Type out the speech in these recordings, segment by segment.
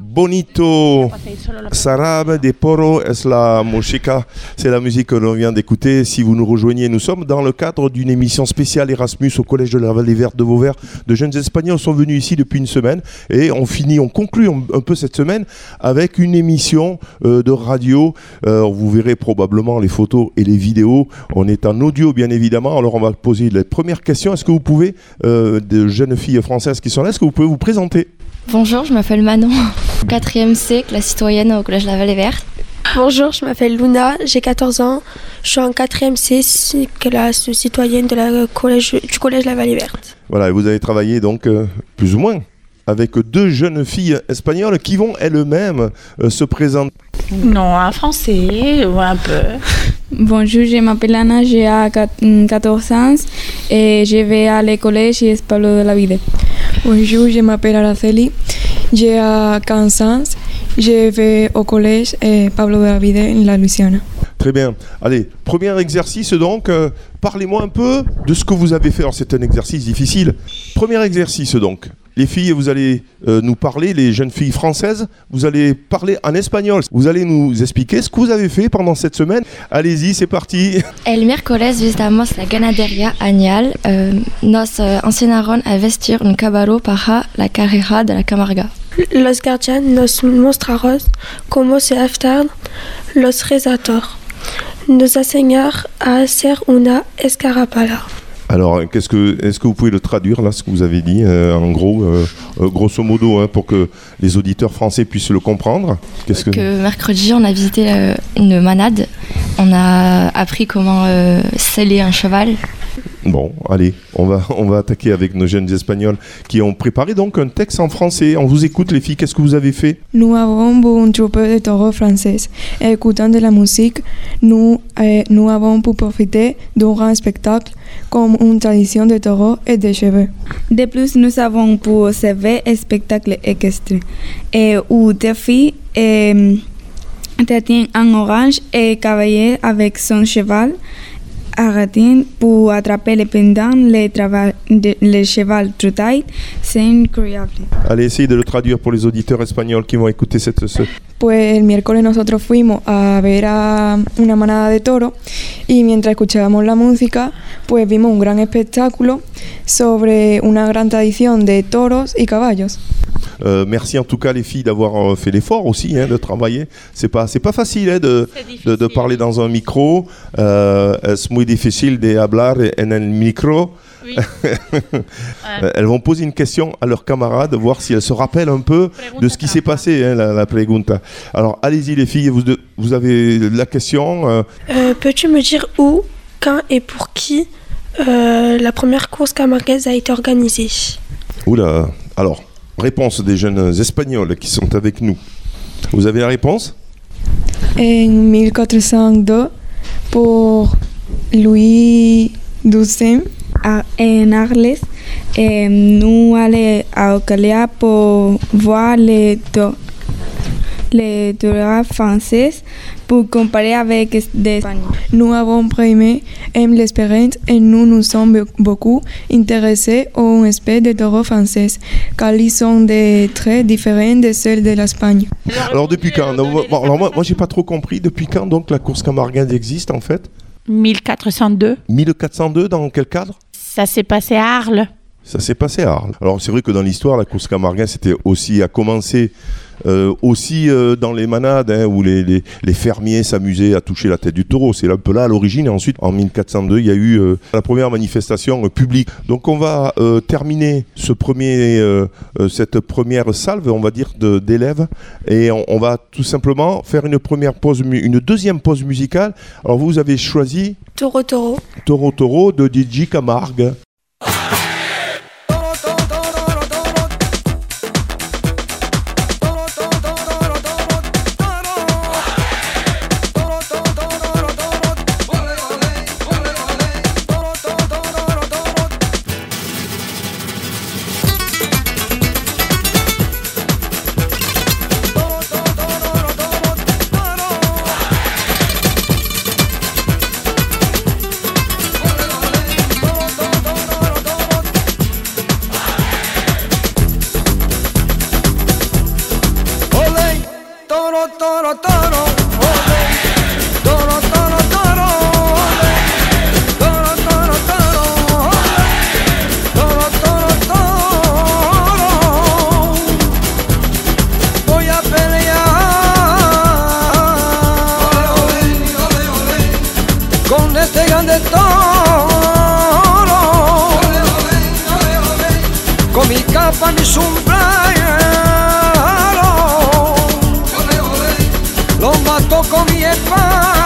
Bonito Sarab de Poro es la música. C'est la musique que l'on vient d'écouter. Si vous nous rejoignez, nous sommes dans le cadre d'une émission spéciale Erasmus au Collège de la Vallée Verte de Vauvert. De jeunes Espagnols sont venus ici depuis une semaine et on finit, on conclut un peu cette semaine avec une émission euh, de radio. Euh, vous verrez probablement les photos et les vidéos. On est en audio, bien évidemment. Alors on va poser les premières questions. Est-ce que vous pouvez, euh, de jeunes filles françaises qui sont là, est-ce que vous pouvez vous présenter? Bonjour, je m'appelle Manon, 4e C, classe citoyenne au Collège La Vallée Verte. Bonjour, je m'appelle Luna, j'ai 14 ans, je suis en 4e C, classe citoyenne de la collège, du Collège La Vallée Verte. Voilà, et vous avez travaillé donc euh, plus ou moins avec deux jeunes filles espagnoles qui vont elles-mêmes euh, se présenter. Non, en français ou un peu. Bonjour, je m'appelle Anna, j'ai 14 ans et je vais à l'école chez Pablo de la Vida. Bonjour, je m'appelle Araceli, j'ai 15 ans, je vais au collège Pablo de la Vida en la Louisiana. Très bien. Allez, premier exercice donc. euh, Parlez-moi un peu de ce que vous avez fait. Alors c'est un exercice difficile. Premier exercice donc. Les filles, vous allez euh, nous parler, les jeunes filles françaises, vous allez parler en espagnol. Vous allez nous expliquer ce que vous avez fait pendant cette semaine. Allez-y, c'est parti. El miércoles visitamos la ganadería añal. Eh, nos eh, enseñaron a vestir un caballo para la carrera de la Camarga. Los guardians nos mostraron cómo se aftar los rezator. Nos enseñaron a hacer una escarapala. Alors, qu'est-ce que, est-ce que vous pouvez le traduire là, ce que vous avez dit, euh, en gros, euh, euh, grosso modo, hein, pour que les auditeurs français puissent le comprendre? Mercredi, on a visité une manade. On a appris comment sceller un cheval. Bon, allez, on va, on va attaquer avec nos jeunes espagnols qui ont préparé donc un texte en français. On vous écoute, les filles. Qu'est-ce que vous avez fait? Nous avons un troupe de taureaux français. Écoutant de la musique, nous, eh, nous avons pu profiter d'un grand spectacle comme une tradition de taureaux et de cheveux. De plus, nous avons pu observer un spectacle équestre et où des filles eh, étaient en orange et cavalier avec son cheval arrêté pour attraper le pendant le, trava- de- le cheval trottaille. C'est incroyable. Allez, essayez de le traduire pour les auditeurs espagnols qui vont écouter cette. ce- Pues el miércoles nosotros fuimos a ver a una manada de toros y mientras escuchábamos la música, pues vimos un gran espectáculo sobre una gran tradición de toros y caballos. Euh, merci en tout cas les filles d'avoir euh, fait l'effort aussi hein, de travailler. C'est pas c'est pas facile hein, de, de, de parler dans un micro. Euh, es muy difícil de hablar en el micro? Euh, elles vont poser une question à leurs camarades, voir si elles se rappellent un peu de ce qui s'est passé, hein, la, la pregunta. Alors allez-y les filles, vous, de- vous avez la question. euh, Euh, Peux-tu me dire où, quand et pour qui euh, la première course camarguaise a été organisée? Oula. Alors, réponse des jeunes espagnols qui sont avec nous. Vous avez la réponse? En 1402, por Louis XII, en Arles, nous allons à Ocalia pour voir les, to- les tours français pour comparer avec des Espagnols. nous avons primé en l'espérance et nous nous sommes be- beaucoup intéressés aux espèces de taureaux français, car ils sont des traits différents de ceux de l'Espagne. Alors depuis quand? Non, bon, Alors moi, moi j'ai pas trop compris. Depuis quand donc la course camarguaise existe en fait? 1402. 1402 dans quel cadre? Ça s'est passé à Arles. Ça s'est passé à Arles. Alors c'est vrai que dans l'histoire, la course camarguaise c'était aussi à commencer euh, aussi euh, dans les manades hein, où les, les- les fermiers s'amusaient à toucher la tête du taureau. C'est un peu là à l'origine. Et ensuite, en 1402, il y a eu euh, la première manifestation euh, publique. Donc on va euh, terminer ce premier, euh, cette première salve, on va dire, d'élèves, et on, on va tout simplement faire une première pause, une deuxième pause musicale. Alors vous avez choisi Taureau Taureau. Toro Toro de DJ Camargue. con mi capa, mi sombrero. Lo mató con mi espada.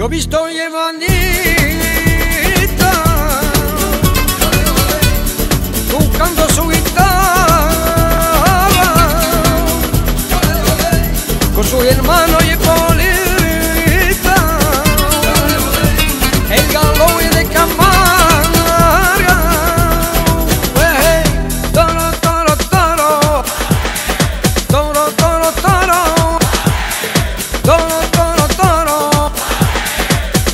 Yo vi estoy manita buscando su guitarra. Con su hermano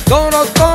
Don't